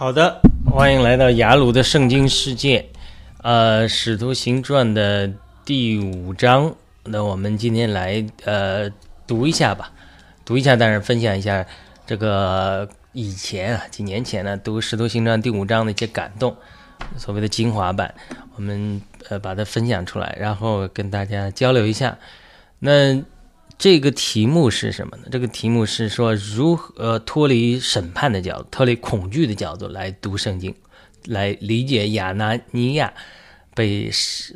好的，欢迎来到雅鲁的圣经世界，呃，《使徒行传》的第五章。那我们今天来呃读一下吧，读一下，当然分享一下这个以前啊几年前呢读《使徒行传》第五章的一些感动，所谓的精华版，我们呃把它分享出来，然后跟大家交流一下。那这个题目是什么呢？这个题目是说如何脱离审判的角度，脱离恐惧的角度来读圣经，来理解亚拿尼亚被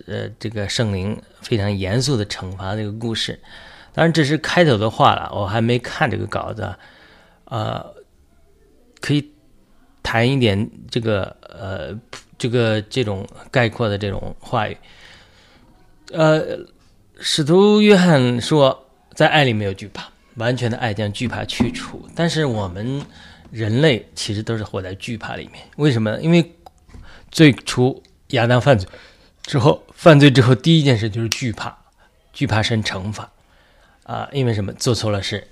呃这个圣灵非常严肃的惩罚这个故事。当然这是开头的话了，我还没看这个稿子，呃，可以谈一点这个呃这个这种概括的这种话语。呃，使徒约翰说。在爱里没有惧怕，完全的爱将惧怕去除。但是我们人类其实都是活在惧怕里面。为什么？因为最初亚当犯罪之后，犯罪之后第一件事就是惧怕，惧怕神惩罚啊。因为什么？做错了事，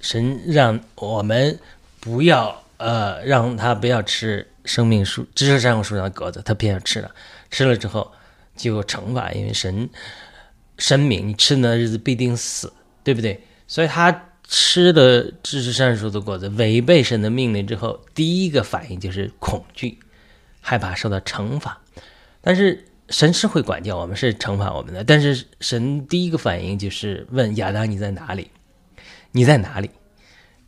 神让我们不要呃，让他不要吃生命树、知识上树上的果子，他偏要吃了。吃了之后就有惩罚，因为神神明，你吃的日子必定死。对不对？所以他吃的知识善树的果子，违背神的命令之后，第一个反应就是恐惧、害怕受到惩罚。但是神是会管教我们，是惩罚我们的。但是神第一个反应就是问亚当：“你在哪里？你在哪里？”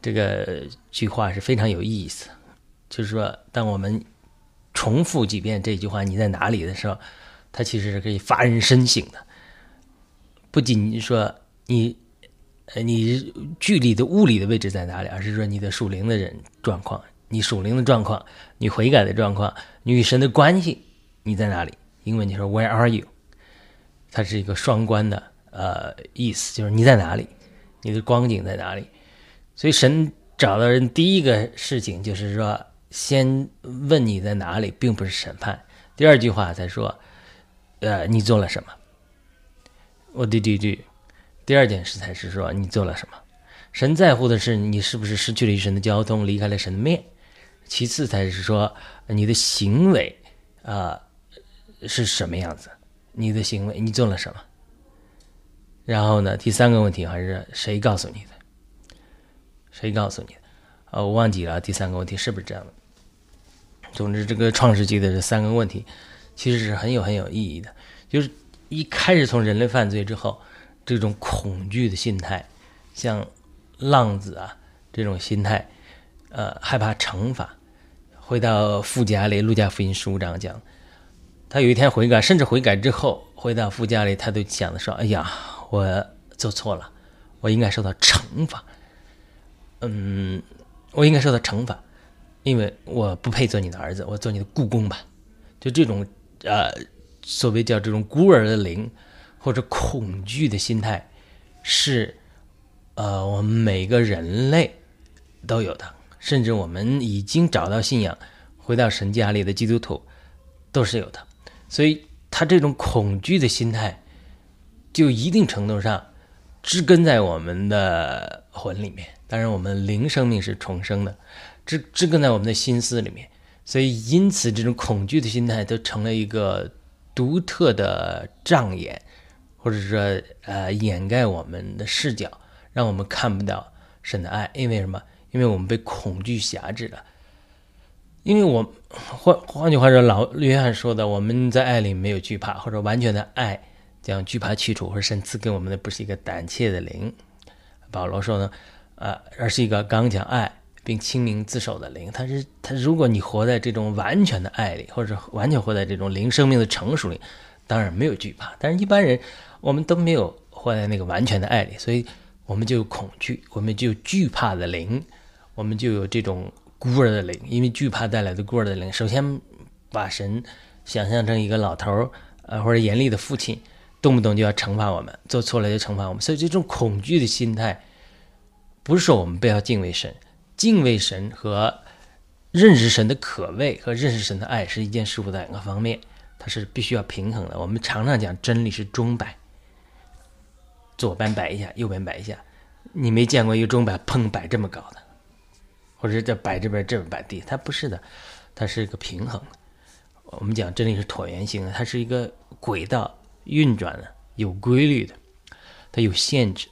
这个句话是非常有意思，就是说，当我们重复几遍这句话“你在哪里”的时候，它其实是可以发人深省的。不仅说你。呃，你距离的物理的位置在哪里？而是说你的属灵的人状况，你属灵的状况，你悔改的状况，你与神的关系，你在哪里？英文你说 Where are you？它是一个双关的呃意思，就是你在哪里，你的光景在哪里？所以神找到人第一个事情就是说，先问你在哪里，并不是审判。第二句话才说，呃，你做了什么？What did you do？第二件事才是说你做了什么，神在乎的是你是不是失去了与神的交通，离开了神的面。其次才是说你的行为啊是什么样子，你的行为你做了什么。然后呢，第三个问题还是谁告诉你的？谁告诉你的？啊，我忘记了第三个问题是不是这样的？总之，这个创世纪的这三个问题其实是很有很有意义的，就是一开始从人类犯罪之后。这种恐惧的心态，像浪子啊这种心态，呃，害怕惩罚。回到富家里，路加福音十五章讲，他有一天悔改，甚至悔改之后回到富家里，他都想着说：“哎呀，我做错了，我应该受到惩罚。嗯，我应该受到惩罚，因为我不配做你的儿子，我做你的故宫吧。”就这种呃，所谓叫这种孤儿的灵。或者恐惧的心态，是，呃，我们每个人类都有的，甚至我们已经找到信仰、回到神家里的基督徒都是有的。所以，他这种恐惧的心态，就一定程度上植根在我们的魂里面。当然，我们灵生命是重生的，植植根在我们的心思里面。所以，因此，这种恐惧的心态都成了一个独特的障眼。或者说，呃，掩盖我们的视角，让我们看不到神的爱。因为什么？因为我们被恐惧辖制了。因为我换换句话说，老约翰说的，我们在爱里没有惧怕，或者完全的爱将惧怕去除，或者神赐给我们的不是一个胆怯的灵。保罗说呢，呃，而是一个刚强爱并清明自守的灵。他是他，如果你活在这种完全的爱里，或者完全活在这种灵生命的成熟里，当然没有惧怕。但是一般人。我们都没有活在那个完全的爱里，所以我们就有恐惧，我们就惧怕的灵，我们就有这种孤儿的灵。因为惧怕带来的孤儿的灵，首先把神想象成一个老头儿，呃，或者严厉的父亲，动不动就要惩罚我们，做错了就惩罚我们。所以这种恐惧的心态，不是说我们不要敬畏神，敬畏神和认识神的可畏和认识神的爱是一件事物的两个方面，它是必须要平衡的。我们常常讲真理是钟摆。左边摆一下，右边摆一下，你没见过一个钟摆砰摆这么高的，或者这摆这边这边摆地，它不是的，它是一个平衡的。我们讲这里是椭圆形的，它是一个轨道运转的，有规律的，它有限制。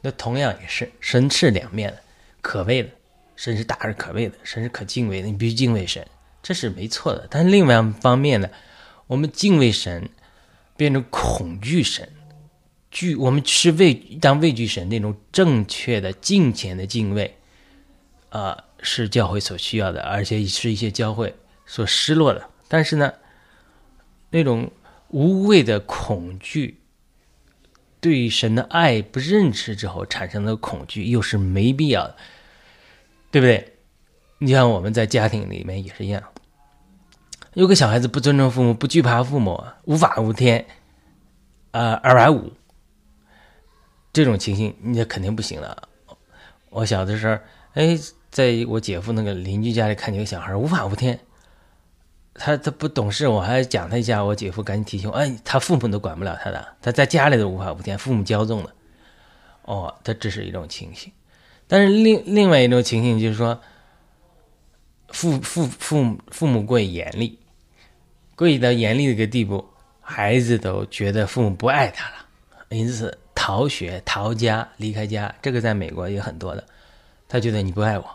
那同样也是神是两面的，可畏的神是大而可畏的，神是可敬畏的，你必须敬畏神，这是没错的。但是另外一方面呢，我们敬畏神变成恐惧神，惧我们是畏当畏惧神那种正确的敬虔的敬畏，啊，是教会所需要的，而且是一些教会所失落的。但是呢，那种无谓的恐惧，对神的爱不认识之后产生的恐惧，又是没必要的，对不对？你像我们在家庭里面也是一样，有个小孩子不尊重父母，不惧怕父母，无法无天，啊，二百五，这种情形，你肯定不行了。我小的时候，哎，在我姐夫那个邻居家里看见个小孩无法无天。他他不懂事，我还讲他一下，我姐夫赶紧提醒我，哎，他父母都管不了他的，他在家里都无法无天，父母骄纵了。哦，他这是一种情形，但是另另外一种情形就是说，父父父母父母过于严厉，过于到严厉的一个地步，孩子都觉得父母不爱他了，因此逃学、逃家、离开家，这个在美国也很多的，他觉得你不爱我，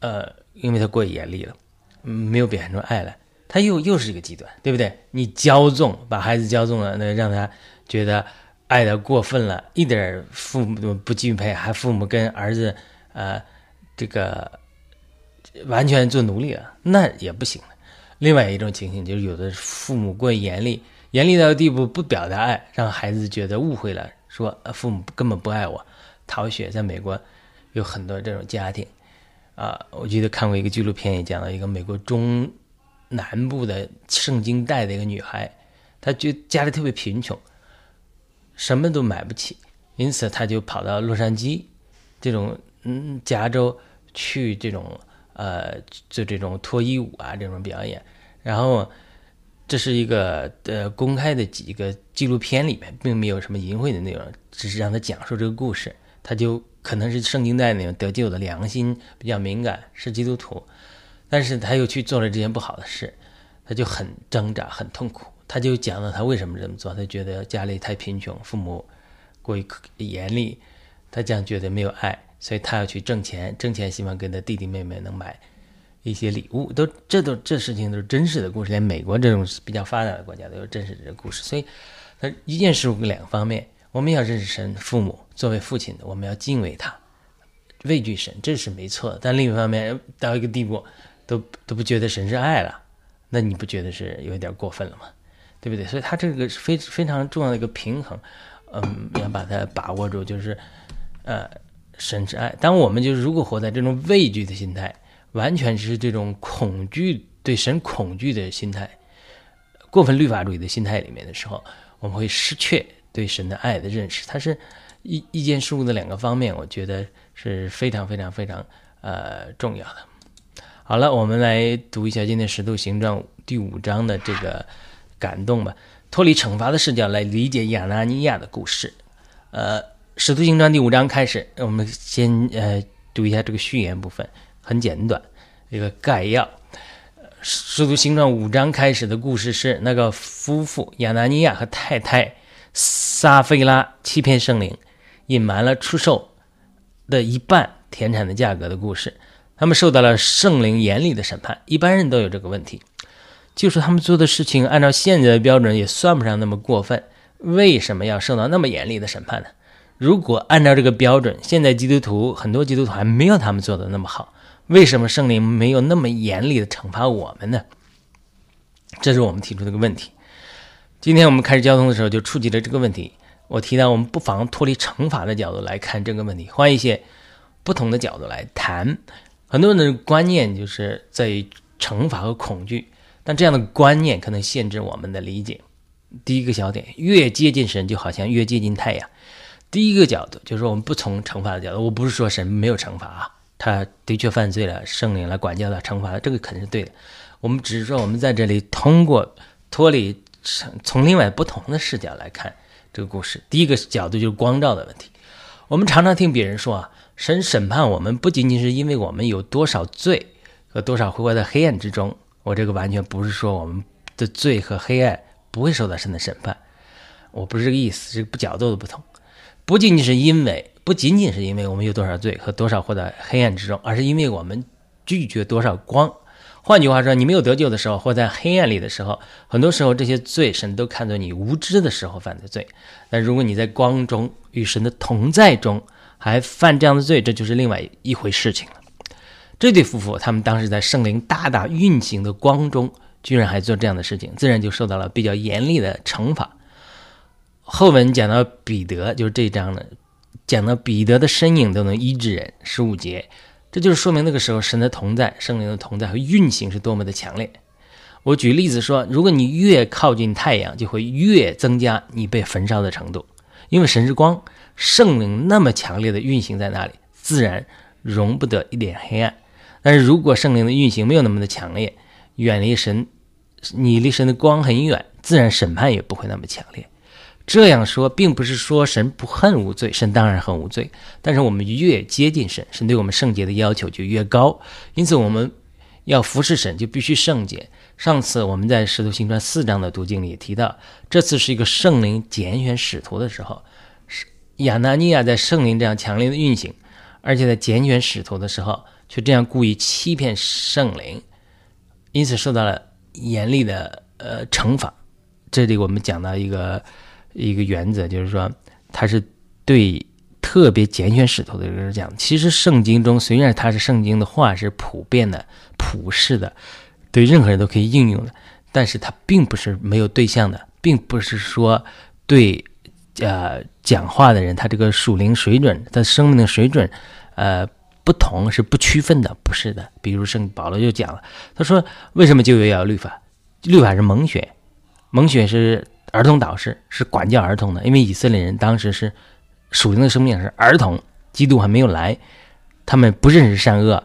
呃，因为他过于严厉了。没有表现出爱来，他又又是一个极端，对不对？你骄纵，把孩子骄纵了，那让他觉得爱的过分了，一点父母都不敬佩，还父母跟儿子，呃，这个完全做奴隶了，那也不行另外一种情形就是，有的父母过于严厉，严厉到地步不表达爱，让孩子觉得误会了，说父母根本不爱我，逃学。在美国有很多这种家庭。啊，我记得看过一个纪录片，也讲了一个美国中南部的圣经带的一个女孩，她就家里特别贫穷，什么都买不起，因此她就跑到洛杉矶这种嗯加州去这种呃做这种脱衣舞啊这种表演，然后这是一个呃公开的几个纪录片里面，并没有什么淫秽的内容，只是让他讲述这个故事，他就。可能是圣经带那种得救的良心比较敏感，是基督徒，但是他又去做了这件不好的事，他就很挣扎，很痛苦。他就讲了他为什么这么做，他觉得家里太贫穷，父母过于严厉，他这样觉得没有爱，所以他要去挣钱，挣钱希望跟他弟弟妹妹能买一些礼物。都这都这事情都是真实的故事，连美国这种比较发达的国家都有真实的故事。所以，他一件事物两个方面。我们要认识神，父母作为父亲的，我们要敬畏他，畏惧神，这是没错。但另一方面，到一个地步，都都不觉得神是爱了，那你不觉得是有点过分了吗？对不对？所以，他这个非非常重要的一个平衡，嗯，要把它把握住，就是，呃，神是爱。当我们就是如果活在这种畏惧的心态，完全是这种恐惧对神恐惧的心态，过分律法主义的心态里面的时候，我们会失去。对神的爱的认识，它是一一件事物的两个方面，我觉得是非常非常非常呃重要的。好了，我们来读一下今天《使徒行传》第五章的这个感动吧。脱离惩罚的视角来理解亚拿尼亚的故事。呃，《使徒行传》第五章开始，我们先呃读一下这个序言部分，很简短，一个概要。《使徒行传》五章开始的故事是那个夫妇亚拿尼亚和太太。撒菲拉欺骗圣灵，隐瞒了出售的一半田产的价格的故事，他们受到了圣灵严厉的审判。一般人都有这个问题，就是他们做的事情按照现在的标准也算不上那么过分，为什么要受到那么严厉的审判呢？如果按照这个标准，现在基督徒很多基督徒还没有他们做的那么好，为什么圣灵没有那么严厉的惩罚我们呢？这是我们提出的一个问题。今天我们开始交通的时候就触及了这个问题。我提到我们不妨脱离惩罚的角度来看这个问题，换一些不同的角度来谈。很多人的观念就是在于惩罚和恐惧，但这样的观念可能限制我们的理解。第一个小点，越接近神就好像越接近太阳。第一个角度就是说，我们不从惩罚的角度，我不是说神没有惩罚啊，他的确犯罪了，圣灵来管教他，惩罚这个肯定是对的。我们只是说，我们在这里通过脱离。从另外不同的视角来看这个故事，第一个角度就是光照的问题。我们常常听别人说啊，神审判我们不仅仅是因为我们有多少罪，和多少会活在黑暗之中。我这个完全不是说我们的罪和黑暗不会受到神的审判，我不是这个意思，是不角度的不同。不仅仅是因为，不仅仅是因为我们有多少罪和多少活在黑暗之中，而是因为我们拒绝多少光。换句话说，你没有得救的时候，或在黑暗里的时候，很多时候这些罪神都看作你无知的时候犯的罪。但如果你在光中与神的同在中还犯这样的罪，这就是另外一回事情了。这对夫妇他们当时在圣灵大大运行的光中，居然还做这样的事情，自然就受到了比较严厉的惩罚。后文讲到彼得，就是这章呢，讲到彼得的身影都能医治人，十五节，这就是说明那个时候神的同在、圣灵的同在和运行是多么的强烈。我举例子说，如果你越靠近太阳，就会越增加你被焚烧的程度，因为神之光、圣灵那么强烈的运行在那里，自然容不得一点黑暗。但是如果圣灵的运行没有那么的强烈，远离神，你离神的光很远，自然审判也不会那么强烈。这样说，并不是说神不恨无罪，神当然恨无罪。但是我们越接近神，神对我们圣洁的要求就越高。因此，我们要服侍神，就必须圣洁。上次我们在《使徒行传》四章的读经里提到，这次是一个圣灵拣选使徒的时候，是亚拿尼亚在圣灵这样强烈的运行，而且在拣选使徒的时候，却这样故意欺骗圣灵，因此受到了严厉的呃惩罚。这里我们讲到一个。一个原则就是说，他是对特别拣选使徒的人讲。其实圣经中虽然它是圣经的话是普遍的、普世的，对任何人都可以应用的，但是它并不是没有对象的，并不是说对呃讲话的人他这个属灵水准、他生命的水准呃不同是不区分的，不是的。比如圣保罗就讲了，他说为什么就业要律法？律法是蒙选，蒙选是。儿童导师是管教儿童的，因为以色列人当时是属灵的生命是儿童，基督还没有来，他们不认识善恶，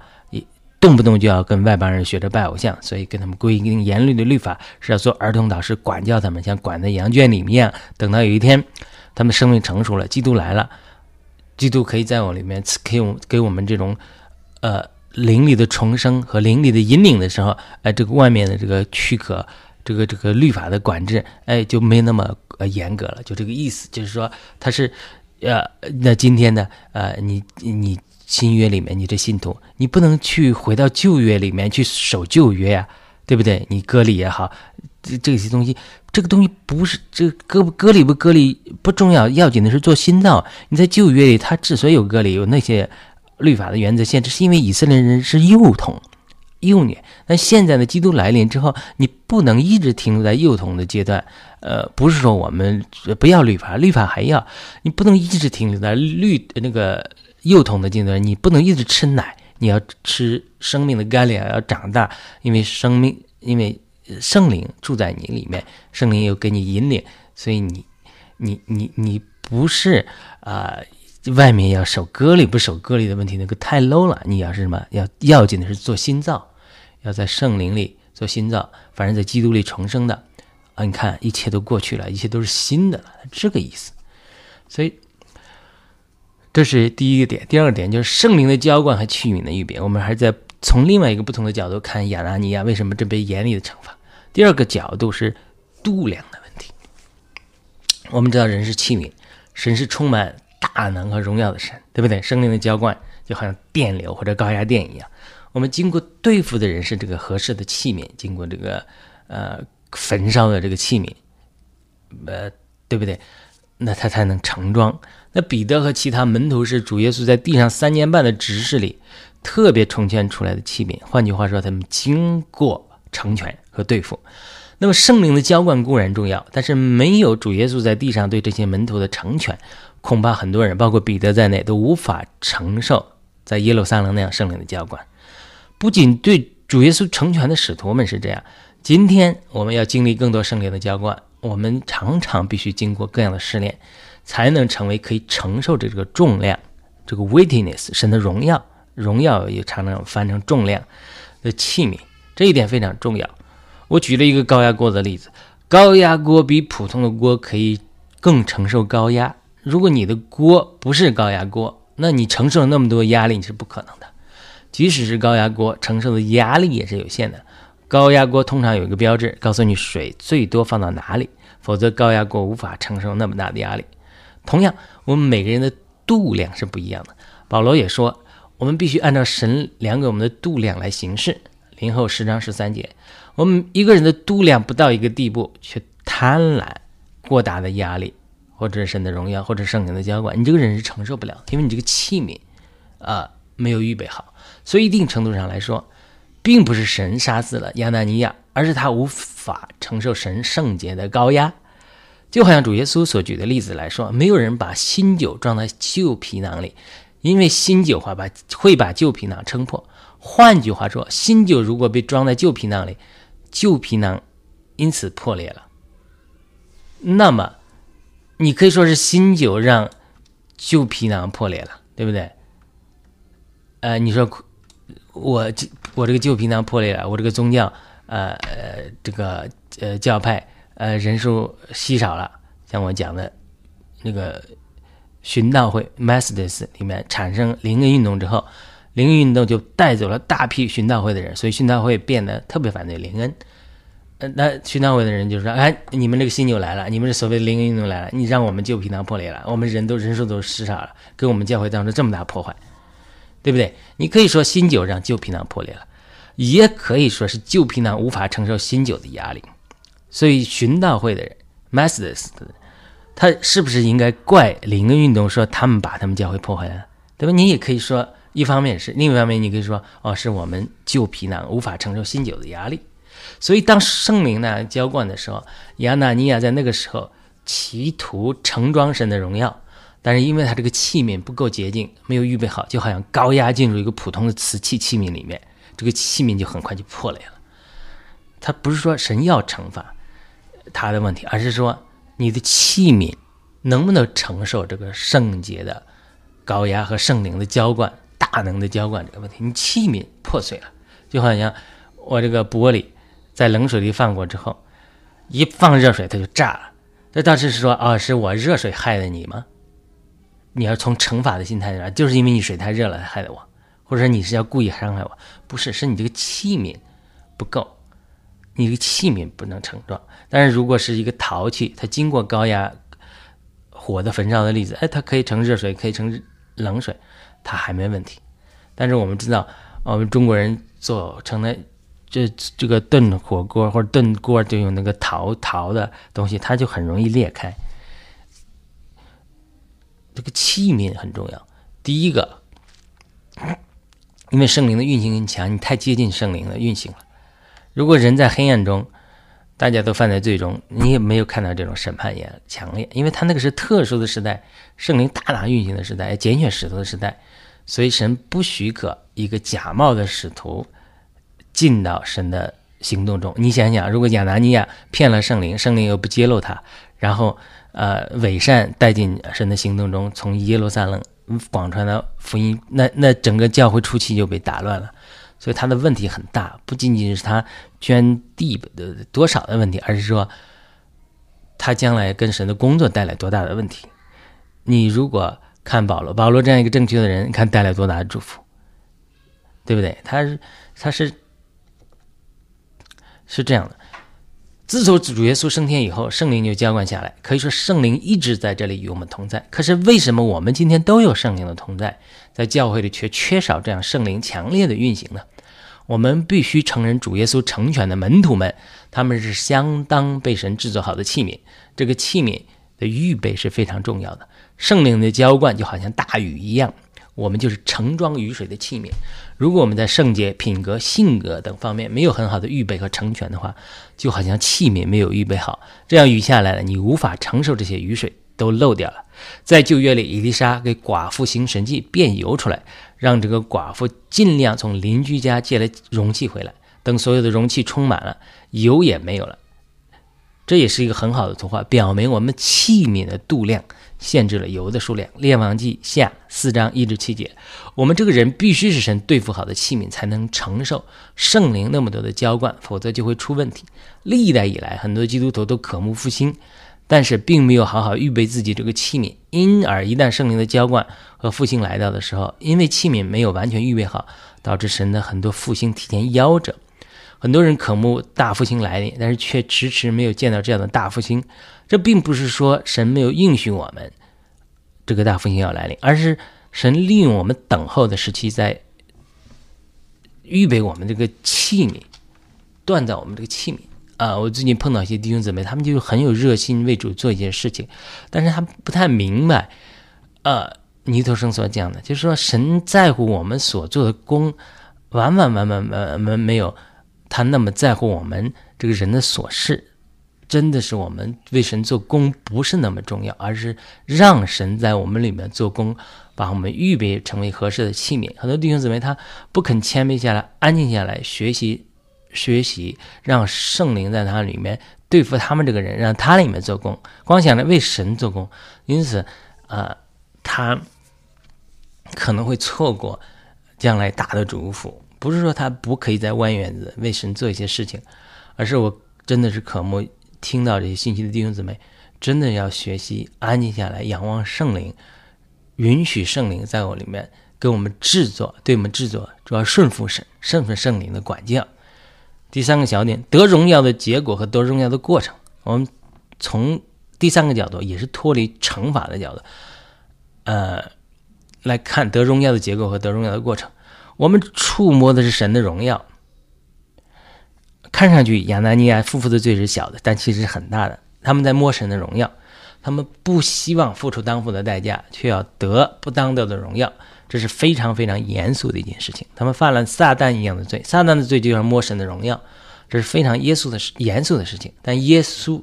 动不动就要跟外邦人学着拜偶像，所以跟他们规定严律的律法是要做儿童导师管教他们，像管在羊圈里面一样。等到有一天他们生命成熟了，基督来了，基督可以在我里面给我给我们这种呃灵里的重生和灵里的引领的时候，哎，这个外面的这个躯壳。这个这个律法的管制，哎，就没那么呃严格了，就这个意思，就是说他是，呃，那今天呢，呃，你你新约里面，你这信徒，你不能去回到旧约里面去守旧约呀，对不对？你割礼也好，这这些东西，这个东西不是这割不割礼不割礼不重要，要紧的是做新造。你在旧约里，他之所以有割礼，有那些律法的原则限制，是因为以色列人是幼童。幼年，那现在的基督来临之后，你不能一直停留在幼童的阶段。呃，不是说我们不要律法，律法还要，你不能一直停留在律那个幼童的阶段。你不能一直吃奶，你要吃生命的干粮，要长大，因为生命，因为圣灵住在你里面，圣灵又给你引领，所以你，你，你，你不是啊。外面要守割礼不守割礼的问题，那个太 low 了。你要是什么，要要紧的是做心脏，要在圣灵里做新造，反正在基督里重生的啊。你看，一切都过去了，一切都是新的了，这个意思。所以这是第一个点。第二个点就是圣灵的浇灌和器皿的预备。我们还在从另外一个不同的角度看亚拿尼亚为什么这被严厉的惩罚。第二个角度是度量的问题。我们知道人是器皿，神是充满。大能和荣耀的神，对不对？生灵的浇灌就好像电流或者高压电一样。我们经过对付的人是这个合适的器皿，经过这个呃焚烧的这个器皿，呃，对不对？那他才能盛装。那彼得和其他门徒是主耶稣在地上三年半的执事里特别重建出来的器皿。换句话说，他们经过成全和对付。那么圣灵的浇灌固然重要，但是没有主耶稣在地上对这些门徒的成全。恐怕很多人，包括彼得在内，都无法承受在耶路撒冷那样圣灵的浇灌。不仅对主耶稣成全的使徒们是这样，今天我们要经历更多圣灵的浇灌，我们常常必须经过各样的试炼，才能成为可以承受着这个重量，这个 weightiness，神的荣耀，荣耀也常常翻成重量的器皿。这一点非常重要。我举了一个高压锅的例子，高压锅比普通的锅可以更承受高压。如果你的锅不是高压锅，那你承受那么多压力，你是不可能的。即使是高压锅，承受的压力也是有限的。高压锅通常有一个标志，告诉你水最多放到哪里，否则高压锅无法承受那么大的压力。同样，我们每个人的度量是不一样的。保罗也说，我们必须按照神量给我们的度量来行事。零后十章十三节，我们一个人的度量不到一个地步，却贪婪过大的压力，或者是神的荣耀，或者圣灵的浇灌，你这个人是承受不了，因为你这个器皿啊没有预备好。所以一定程度上来说，并不是神杀死了亚纳尼亚，而是他无法承受神圣洁的高压。就好像主耶稣所举的例子来说，没有人把新酒装在旧皮囊里，因为新酒话把会把旧皮囊撑破。换句话说，新酒如果被装在旧皮囊里，旧皮囊因此破裂了。那么，你可以说是新酒让旧皮囊破裂了，对不对？呃，你说我我这个旧皮囊破裂了，我这个宗教呃呃这个呃教派呃人数稀少了，像我讲的那个寻道会 Methodist 里面产生灵恩运动之后。灵恩运动就带走了大批殉道会的人，所以殉道会变得特别反对灵恩。呃，那殉道会的人就说：“哎，你们这个新酒来了，你们这所谓的灵恩运动来了，你让我们旧皮囊破裂了，我们人都人数都失少了，给我们教会造成这么大破坏，对不对？你可以说新酒让旧皮囊破裂了，也可以说是旧皮囊无法承受新酒的压力。所以寻道会的人，Methodist，他是不是应该怪灵恩运动说他们把他们教会破坏了，对吧？你也可以说。一方面是，另一方面你可以说，哦，是我们旧皮囊无法承受新酒的压力，所以当圣灵呢浇灌的时候，亚纳尼亚在那个时候企图盛装神的荣耀，但是因为他这个器皿不够洁净，没有预备好，就好像高压进入一个普通的瓷器器皿里面，这个器皿就很快就破裂了。他不是说神要惩罚他的问题，而是说你的器皿能不能承受这个圣洁的高压和圣灵的浇灌。大能的浇灌这个问题，你器皿破碎了，就好像我这个玻璃在冷水里放过之后，一放热水它就炸了。这当时是说啊，是我热水害的你吗？你要从惩罚的心态上，就是因为你水太热了害的我，或者说你是要故意伤害我？不是，是你这个器皿不够，你这个器皿不能盛装。但是如果是一个陶器，它经过高压火的焚烧的例子，哎，它可以盛热水，可以盛冷水。它还没问题，但是我们知道，我们中国人做成的这这个炖火锅或者炖锅就用那个陶陶的东西，它就很容易裂开。这个器皿很重要。第一个，因为圣灵的运行很强，你太接近圣灵的运行了。如果人在黑暗中，大家都犯在罪中，你也没有看到这种审判也强烈，因为他那个是特殊的时代，圣灵大大运行的时代，拣选使徒的时代。所以神不许可一个假冒的使徒进到神的行动中。你想想，如果亚拿尼亚骗了圣灵，圣灵又不揭露他，然后呃伪善带进神的行动中，从耶路撒冷广传的福音，那那整个教会初期就被打乱了。所以他的问题很大，不仅仅是他捐地的多少的问题，而是说他将来跟神的工作带来多大的问题。你如果。看保罗，保罗这样一个正确的人，看带来多大的祝福，对不对？他是他是是这样的。自从主耶稣升天以后，圣灵就浇灌下来，可以说圣灵一直在这里与我们同在。可是为什么我们今天都有圣灵的同在，在教会里却缺少这样圣灵强烈的运行呢？我们必须承认，主耶稣成全的门徒们，他们是相当被神制作好的器皿。这个器皿的预备是非常重要的。圣灵的浇灌就好像大雨一样，我们就是盛装雨水的器皿。如果我们在圣洁、品格、性格等方面没有很好的预备和成全的话，就好像器皿没有预备好，这样雨下来了，你无法承受这些雨水，都漏掉了。在旧约里，伊丽莎给寡妇行神迹，变油出来，让这个寡妇尽量从邻居家借了容器回来。等所有的容器充满了，油也没有了。这也是一个很好的图画，表明我们器皿的度量。限制了油的数量，《列王记下》四章一至七节。我们这个人必须是神对付好的器皿，才能承受圣灵那么多的浇灌，否则就会出问题。历代以来，很多基督徒都渴慕复兴，但是并没有好好预备自己这个器皿，因而一旦圣灵的浇灌和复兴来到的时候，因为器皿没有完全预备好，导致神的很多复兴提前夭折。很多人渴慕大复兴来临，但是却迟迟没有见到这样的大复兴。这并不是说神没有应许我们这个大复兴要来临，而是神利用我们等候的时期，在预备我们这个器皿，锻造我们这个器皿。啊，我最近碰到一些弟兄姊妹，他们就很有热心为主做一件事情，但是他不太明白，呃，尼头生所讲的，就是说神在乎我们所做的功，完完完完完完没有他那么在乎我们这个人的琐事，真的是我们为神做工不是那么重要，而是让神在我们里面做工，把我们预备成为合适的器皿。很多弟兄姊妹他不肯谦卑下来，安静下来学习。学习，让圣灵在他里面对付他们这个人，让他里面做工，光想着为神做工，因此，啊，他可能会错过将来大的祝福。不是说他不可以在外院子为神做一些事情，而是我真的是渴慕听到这些信息的弟兄姊妹，真的要学习安静下来，仰望圣灵，允许圣灵在我里面给我们制作，对我们制作，主要顺服神，顺服圣灵的管教。第三个小点，得荣耀的结果和得荣耀的过程。我们从第三个角度，也是脱离惩罚的角度，呃，来看得荣耀的结果和得荣耀的过程。我们触摸的是神的荣耀。看上去亚拿尼亚夫妇的罪是小的，但其实是很大的。他们在摸神的荣耀，他们不希望付出当付的代价，却要得不当得的荣耀。这是非常非常严肃的一件事情，他们犯了撒旦一样的罪，撒旦的罪就像摸神的荣耀，这是非常严肃的，严肃的事情。但耶稣，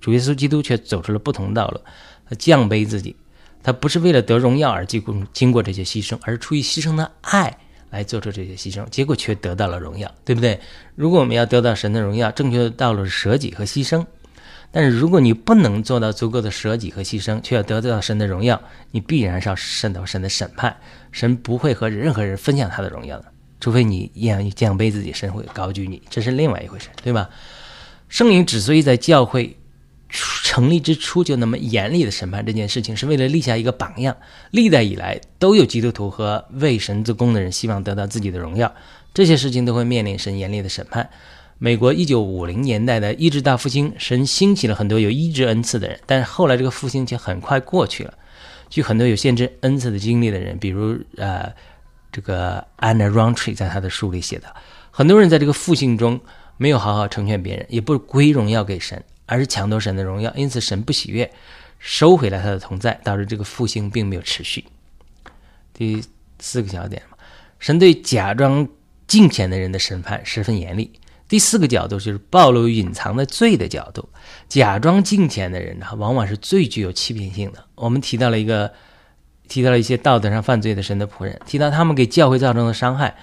主耶稣基督却走出了不同道路，他降卑自己，他不是为了得荣耀而经过经过这些牺牲，而是出于牺牲的爱来做出这些牺牲，结果却得到了荣耀，对不对？如果我们要得到神的荣耀，正确的道路是舍己和牺牲。但是如果你不能做到足够的舍己和牺牲，却要得到神的荣耀，你必然是要受到神的审判。神不会和任何人分享他的荣耀的，除非你一样降卑自己，神会高举你，这是另外一回事，对吧？圣灵之所以在教会成立之初就那么严厉的审判这件事情，是为了立下一个榜样。历代以来都有基督徒和为神做工的人希望得到自己的荣耀，这些事情都会面临神严厉的审判。美国一九五零年代的医治大复兴，神兴起了很多有医治恩赐的人，但是后来这个复兴却很快过去了。据很多有限制恩赐的经历的人，比如呃，这个 Anna Rountree 在他的书里写的，很多人在这个复兴中没有好好成全别人，也不归荣耀给神，而是抢夺神的荣耀，因此神不喜悦，收回了他的同在，导致这个复兴并没有持续。第四个小点神对假装敬虔的人的审判十分严厉。第四个角度就是暴露隐藏的罪的角度，假装敬虔的人呢，往往是最具有欺骗性的。我们提到了一个，提到了一些道德上犯罪的神的仆人，提到他们给教会造成的伤害，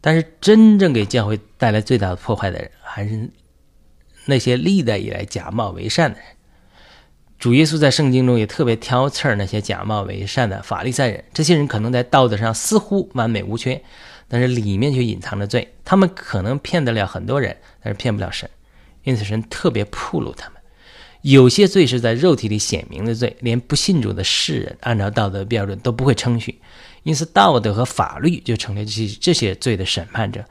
但是真正给教会带来最大的破坏的人，还是那些历代以来假冒为善的人。主耶稣在圣经中也特别挑刺儿那些假冒为善的法利赛人，这些人可能在道德上似乎完美无缺。但是里面却隐藏着罪，他们可能骗得了很多人，但是骗不了神，因此神特别铺露他们。有些罪是在肉体里显明的罪，连不信主的世人按照道德标准都不会称许，因此道德和法律就成了这些这些罪的审判者。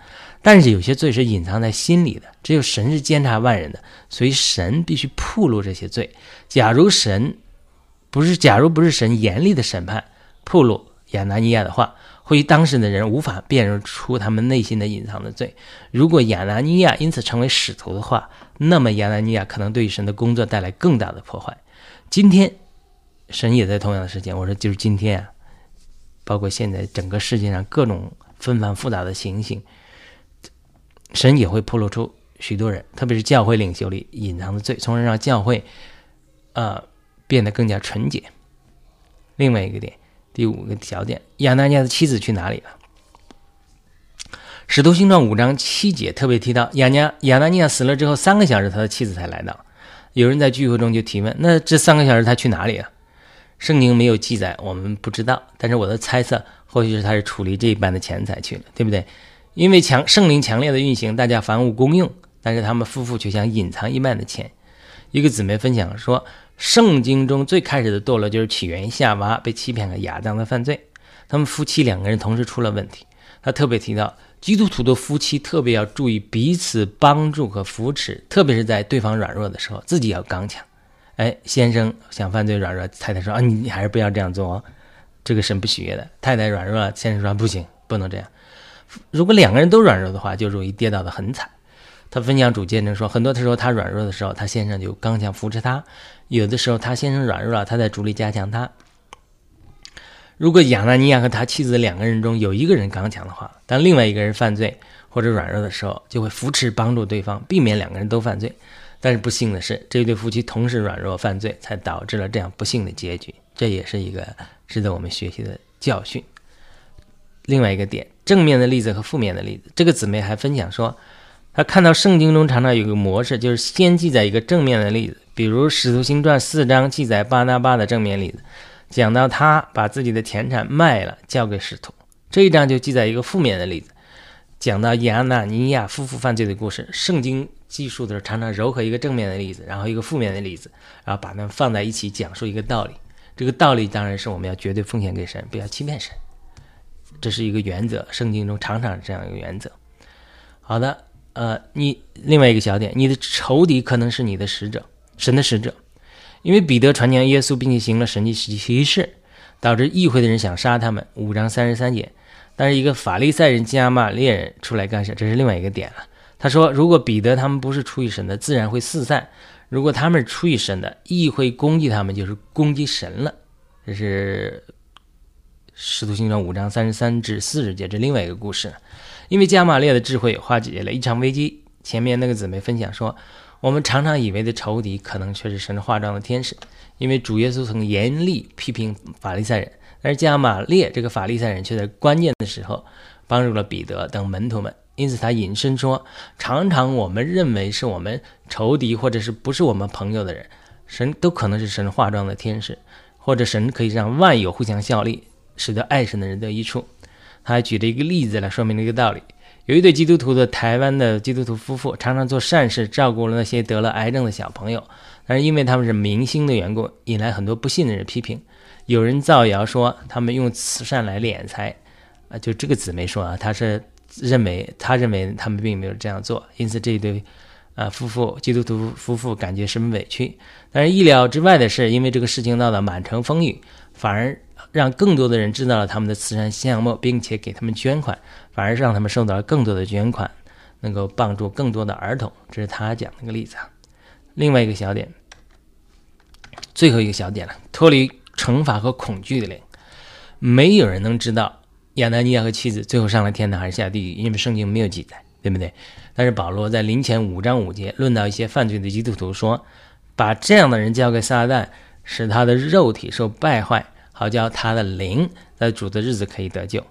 但是有些罪是隐藏在心里的，只有神是监察万人的，所以神必须铺露这些罪。假如神不是，假如不是神严厉的审判铺露亚拿尼亚的话。或许当时的人无法辨认出他们内心的隐藏的罪。如果亚拿尼亚因此成为使徒的话，那么亚拿尼亚可能对神的工作带来更大的破坏。今天，神也在同样的时间，我说就是今天啊，包括现在整个世界上各种纷繁复杂的情形，神也会暴露出许多人，特别是教会领袖里隐藏的罪，从而让教会，呃，变得更加纯洁。另外一个点。第五个小点，亚当尼亚的妻子去哪里了？使徒行传五章七节特别提到，亚尼亚拿尼亚死了之后三个小时，他的妻子才来到。有人在聚会中就提问：那这三个小时他去哪里了？圣经没有记载，我们不知道。但是我的猜测，或许是他是处理这一半的钱财去了，对不对？因为强圣灵强烈的运行，大家房屋公用，但是他们夫妇却想隐藏一半的钱。一个姊妹分享说。圣经中最开始的堕落就是起源于夏娃被欺骗了亚当的犯罪，他们夫妻两个人同时出了问题。他特别提到，基督徒的夫妻特别要注意彼此帮助和扶持，特别是在对方软弱的时候，自己要刚强。哎，先生想犯罪软弱，太太说啊，你你还是不要这样做哦，这个神不喜悦的。太太软弱了，先生说不行，不能这样。如果两个人都软弱的话，就容易跌倒的很惨。他分享主见证说，很多的时候他软弱的时候，他先生就刚强扶持他；有的时候他先生软弱了，他在主里加强他。如果亚纳尼亚和他妻子两个人中有一个人刚强的话，当另外一个人犯罪或者软弱的时候，就会扶持帮助对方，避免两个人都犯罪。但是不幸的是，这对夫妻同时软弱犯罪，才导致了这样不幸的结局。这也是一个值得我们学习的教训。另外一个点，正面的例子和负面的例子，这个姊妹还分享说。她看到圣经中常常有个模式，就是先记载一个正面的例子，比如《使徒行传》四章记载巴拿巴的正面例子，讲到他把自己的田产卖了交给使徒；这一章就记载一个负面的例子，讲到亚纳尼亚夫妇犯罪的故事。圣经记述的时候常常糅合一个正面的例子，然后一个负面的例子，然后把它们放在一起讲述一个道理。这个道理当然是我们要绝对奉献给神，不要欺骗神，这是一个原则。圣经中常常是这样一个原则。好的。呃，你另外一个小点，你的仇敌可能是你的使者，神的使者，因为彼得传讲耶稣，并且行了神迹奇事，导致议会的人想杀他们。五章三十三节，但是一个法利赛人加玛列人出来干涉，这是另外一个点了。他说，如果彼得他们不是出于神的，自然会四散；如果他们是出于神的，议会攻击他们，就是攻击神了。这是使徒行传五章三十三至四十节，这另外一个故事。因为加玛列的智慧化解了一场危机。前面那个姊妹分享说，我们常常以为的仇敌，可能却是神化妆的天使。因为主耶稣曾严厉批评法利赛人，而加玛列这个法利赛人却在关键的时候帮助了彼得等门徒们。因此他引申说，常常我们认为是我们仇敌或者是不是我们朋友的人，神都可能是神化妆的天使，或者神可以让万有互相效力，使得爱神的人得益处。他还举了一个例子来说明了一个道理：有一对基督徒的台湾的基督徒夫妇，常常做善事，照顾了那些得了癌症的小朋友。但是因为他们是明星的缘故，引来很多不信的人批评。有人造谣说他们用慈善来敛财，啊，就这个姊妹说啊，他是认为他认为他们并没有这样做，因此这一对啊夫妇基督徒夫妇感觉十分委屈。但是意料之外的是，因为这个事情闹得满城风雨，反而。让更多的人知道了他们的慈善项目，并且给他们捐款，反而是让他们受到了更多的捐款，能够帮助更多的儿童。这是他讲的一个例子啊。另外一个小点，最后一个小点了，脱离惩罚和恐惧的灵。没有人能知道亚当尼亚和妻子最后上了天堂还是下地狱，因为圣经没有记载，对不对？但是保罗在临前五章五节论到一些犯罪的基督徒说，把这样的人交给撒旦，使他的肉体受败坏。好叫他的灵在主的日子可以得救。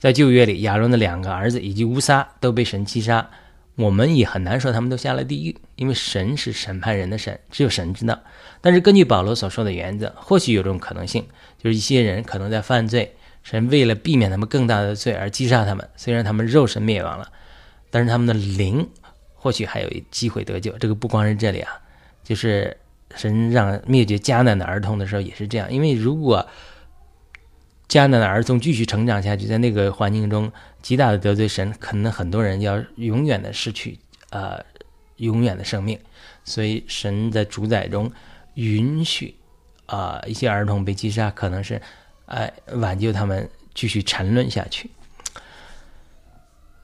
在旧约里，亚伦的两个儿子以及乌撒都被神击杀。我们也很难说他们都下了地狱，因为神是审判人的神，只有神知道。但是根据保罗所说的原则，或许有种可能性，就是一些人可能在犯罪，神为了避免他们更大的罪而击杀他们。虽然他们肉身灭亡了，但是他们的灵或许还有机会得救。这个不光是这里啊，就是神让灭绝迦南的儿童的时候也是这样，因为如果。迦南的儿童继续成长下去，在那个环境中极大的得罪神，可能很多人要永远的失去呃永远的生命。所以神在主宰中允许啊一些儿童被击杀，可能是哎挽救他们继续沉沦下去。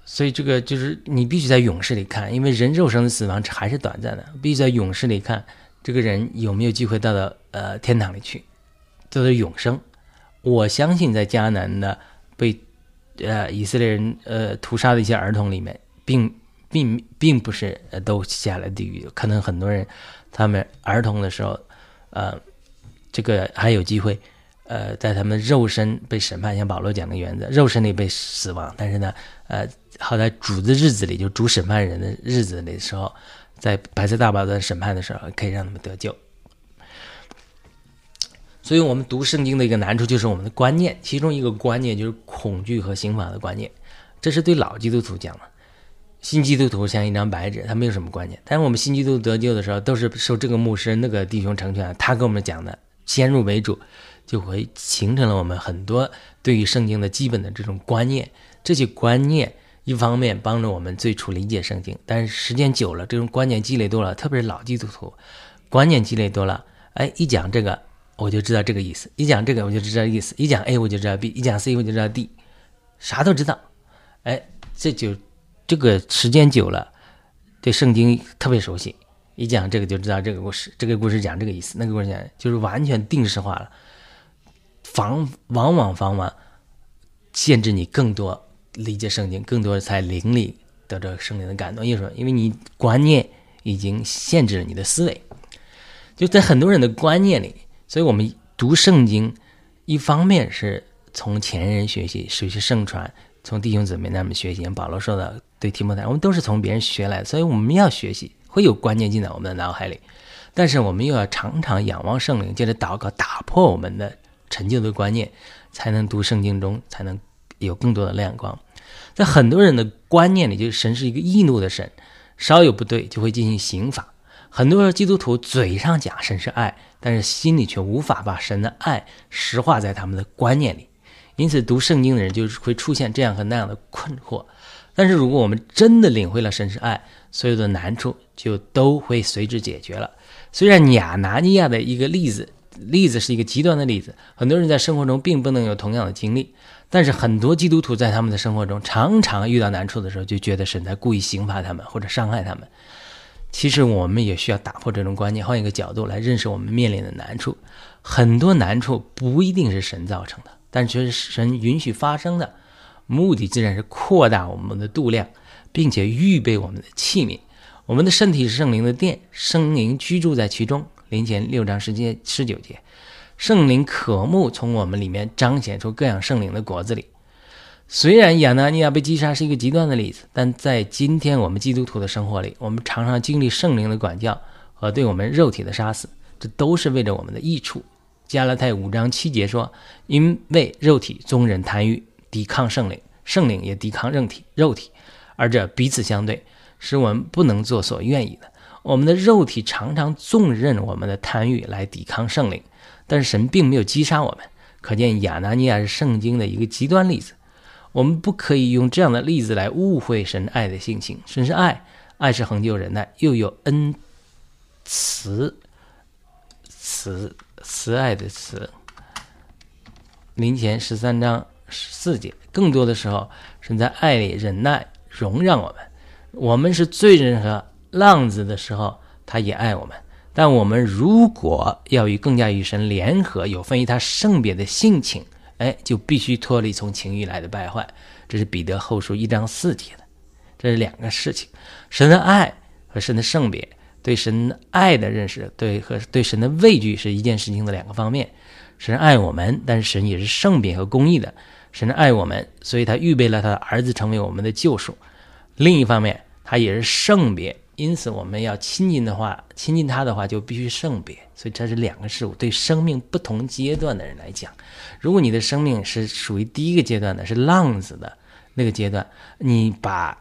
所以这个就是你必须在勇士里看，因为人肉身的死亡还是短暂的，必须在勇士里看这个人有没有机会到到呃天堂里去，得到永生。我相信，在迦南的被呃以色列人呃屠杀的一些儿童里面，并并并不是都下了地狱。可能很多人他们儿童的时候，呃，这个还有机会，呃，在他们肉身被审判，像保罗讲的原则，肉身里被死亡，但是呢，呃，好在主的日子里，就主审判人的日子里的时候，在白色大宝座审判的时候，可以让他们得救。所以，我们读圣经的一个难处就是我们的观念，其中一个观念就是恐惧和刑罚的观念，这是对老基督徒讲的。新基督徒像一张白纸，他没有什么观念。但是我们新基督徒得救的时候，都是受这个牧师、那个弟兄成全，他跟我们讲的，先入为主，就会形成了我们很多对于圣经的基本的这种观念。这些观念？一方面帮助我们最初理解圣经，但是时间久了，这种观念？积累多了，特别是老基督徒，观念？积累多了，哎，一讲这个我就知道这个意思，一讲这个我就知道意思，一讲 A 我就知道 B，一讲 C 我就知道 D，啥都知道，哎，这就。这个时间久了，对圣经特别熟悉，一讲这个就知道这个故事，这个故事讲这个意思，那个故事讲就是完全定式化了，防往往往往限制你更多理解圣经，更多才灵里得到圣灵的感动。因为什么？因为你观念已经限制了你的思维，就在很多人的观念里，所以我们读圣经，一方面是从前人学习，学习圣传。从弟兄姊妹那边学习，保罗说的对提摩太，我们都是从别人学来的，所以我们要学习，会有观念进在我们的脑海里。但是我们又要常常仰望圣灵，接着祷告，打破我们的陈旧的观念，才能读圣经中，才能有更多的亮光。在很多人的观念里，就是神是一个易怒的神，稍有不对就会进行刑罚。很多基督徒嘴上讲神是爱，但是心里却无法把神的爱实化在他们的观念里。因此，读圣经的人就是会出现这样和那样的困惑。但是，如果我们真的领会了神是爱，所有的难处就都会随之解决了。虽然亚拿尼亚的一个例子，例子是一个极端的例子，很多人在生活中并不能有同样的经历。但是，很多基督徒在他们的生活中常常遇到难处的时候，就觉得神在故意刑罚他们或者伤害他们。其实，我们也需要打破这种观念，换一个角度来认识我们面临的难处。很多难处不一定是神造成的。但却是神允许发生的，目的自然是扩大我们的度量，并且预备我们的器皿。我们的身体是圣灵的殿，圣灵居住在其中。灵前六章十节十九节，圣灵渴慕从我们里面彰显出各样圣灵的果子里。虽然亚拿尼亚被击杀是一个极端的例子，但在今天我们基督徒的生活里，我们常常经历圣灵的管教和对我们肉体的杀死，这都是为着我们的益处。加拉太五章七节说：“因为肉体纵人贪欲，抵抗圣灵，圣灵也抵抗肉体，肉体，而这彼此相对，使我们不能做所愿意的。我们的肉体常常纵任我们的贪欲来抵抗圣灵，但是神并没有击杀我们。可见亚拿尼亚是圣经的一个极端例子。我们不可以用这样的例子来误会神爱的性情。神是爱，爱是恒久忍耐，又有恩慈，慈。”慈爱的慈，林前十三章十四节，更多的时候是在爱里忍耐、容让我们。我们是罪人和浪子的时候，他也爱我们。但我们如果要与更加与神联合，有分于他圣别的性情，哎，就必须脱离从情欲来的败坏。这是彼得后书一章四节的，这是两个事情：神的爱和神的圣别。对神爱的认识，对和对神的畏惧是一件事情的两个方面。神爱我们，但是神也是圣别和公义的。神爱我们，所以他预备了他的儿子成为我们的救赎。另一方面，他也是圣别，因此我们要亲近的话，亲近他的话就必须圣别。所以这是两个事物。对生命不同阶段的人来讲，如果你的生命是属于第一个阶段的，是浪子的那个阶段，你把。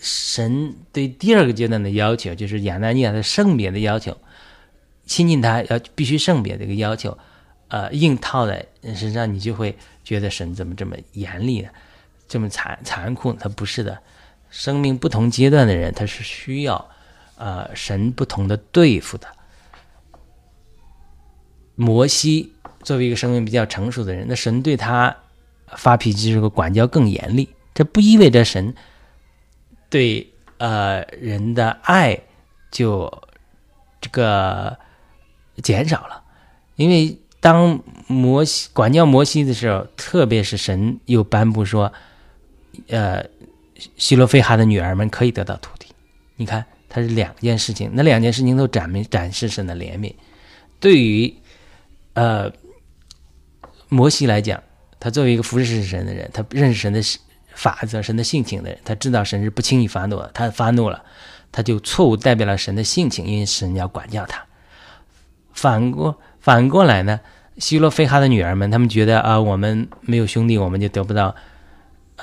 神对第二个阶段的要求，就是亚拿尼亚的圣别的要求，亲近他要必须圣别这个要求，呃，硬套在身上，你就会觉得神怎么这么严厉呢？这么残残酷？他不是的，生命不同阶段的人，他是需要呃神不同的对付的。摩西作为一个生命比较成熟的人，那神对他发脾气这个管教更严厉，这不意味着神。对，呃，人的爱就这个减少了，因为当摩西管教摩西的时候，特别是神又颁布说，呃，希罗菲哈的女儿们可以得到土地。你看，它是两件事情，那两件事情都展明展示神的怜悯。对于呃摩西来讲，他作为一个服侍神的人，他认识神的。法则神的性情的人，他知道神是不轻易发怒的。他发怒了，他就错误代表了神的性情，因为神要管教他。反过反过来呢，希罗菲哈的女儿们，他们觉得啊，我们没有兄弟，我们就得不到，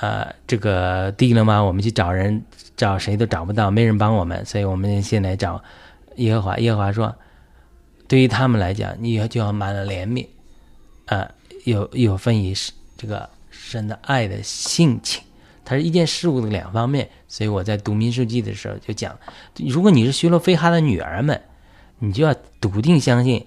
呃，这个地了吗？我们去找人找谁都找不到，没人帮我们，所以我们先来找耶和华。耶和华说，对于他们来讲，你就要满了怜悯，啊，有有分于这个神的爱的性情，它是一件事物的两方面。所以我在读民数记的时候就讲，如果你是希罗非哈的女儿们，你就要笃定相信，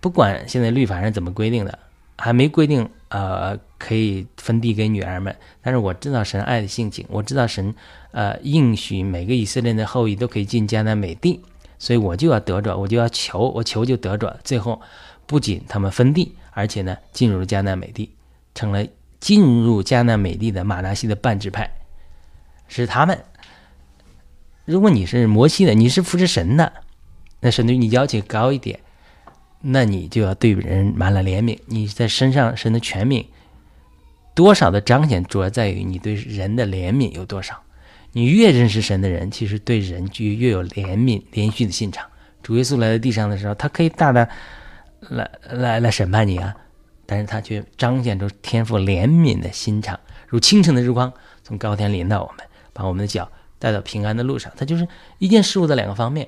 不管现在律法上怎么规定的，还没规定。呃，可以分地给女儿们，但是我知道神爱的性情，我知道神呃应许每个以色列的后裔都可以进迦南美地，所以我就要得着，我就要求，我求就得着。最后不仅他们分地，而且呢进入了迦南美地，成了进入迦南美地的马拿西的半支派，是他们。如果你是摩西的，你是扶持神的，那神对你要求高一点。那你就要对人满了怜悯，你在身上神的权柄多少的彰显，主要在于你对人的怜悯有多少。你越认识神的人，其实对人就越有怜悯、连续的心肠。主耶稣来到地上的时候，他可以大大来来来审判你啊，但是他却彰显出天赋怜悯的心肠，如清晨的日光从高天临到我们，把我们的脚带到平安的路上。它就是一件事物的两个方面。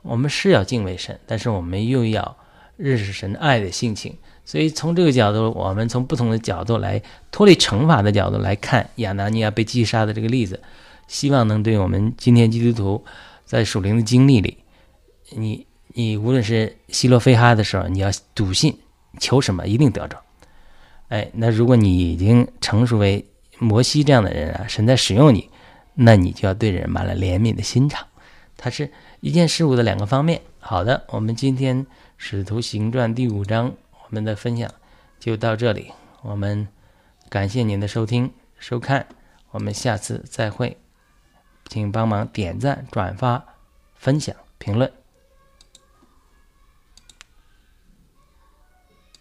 我们是要敬畏神，但是我们又要。认识神爱的性情，所以从这个角度，我们从不同的角度来脱离惩罚的角度来看亚拿尼亚被击杀的这个例子，希望能对我们今天基督徒在属灵的经历里，你你无论是希罗非哈的时候，你要笃信，求什么一定得着。哎，那如果你已经成熟为摩西这样的人啊，神在使用你，那你就要对人满了怜悯的心肠。它是一件事物的两个方面。好的，我们今天。《使徒行传》第五章，我们的分享就到这里。我们感谢您的收听、收看，我们下次再会。请帮忙点赞、转发、分享、评论。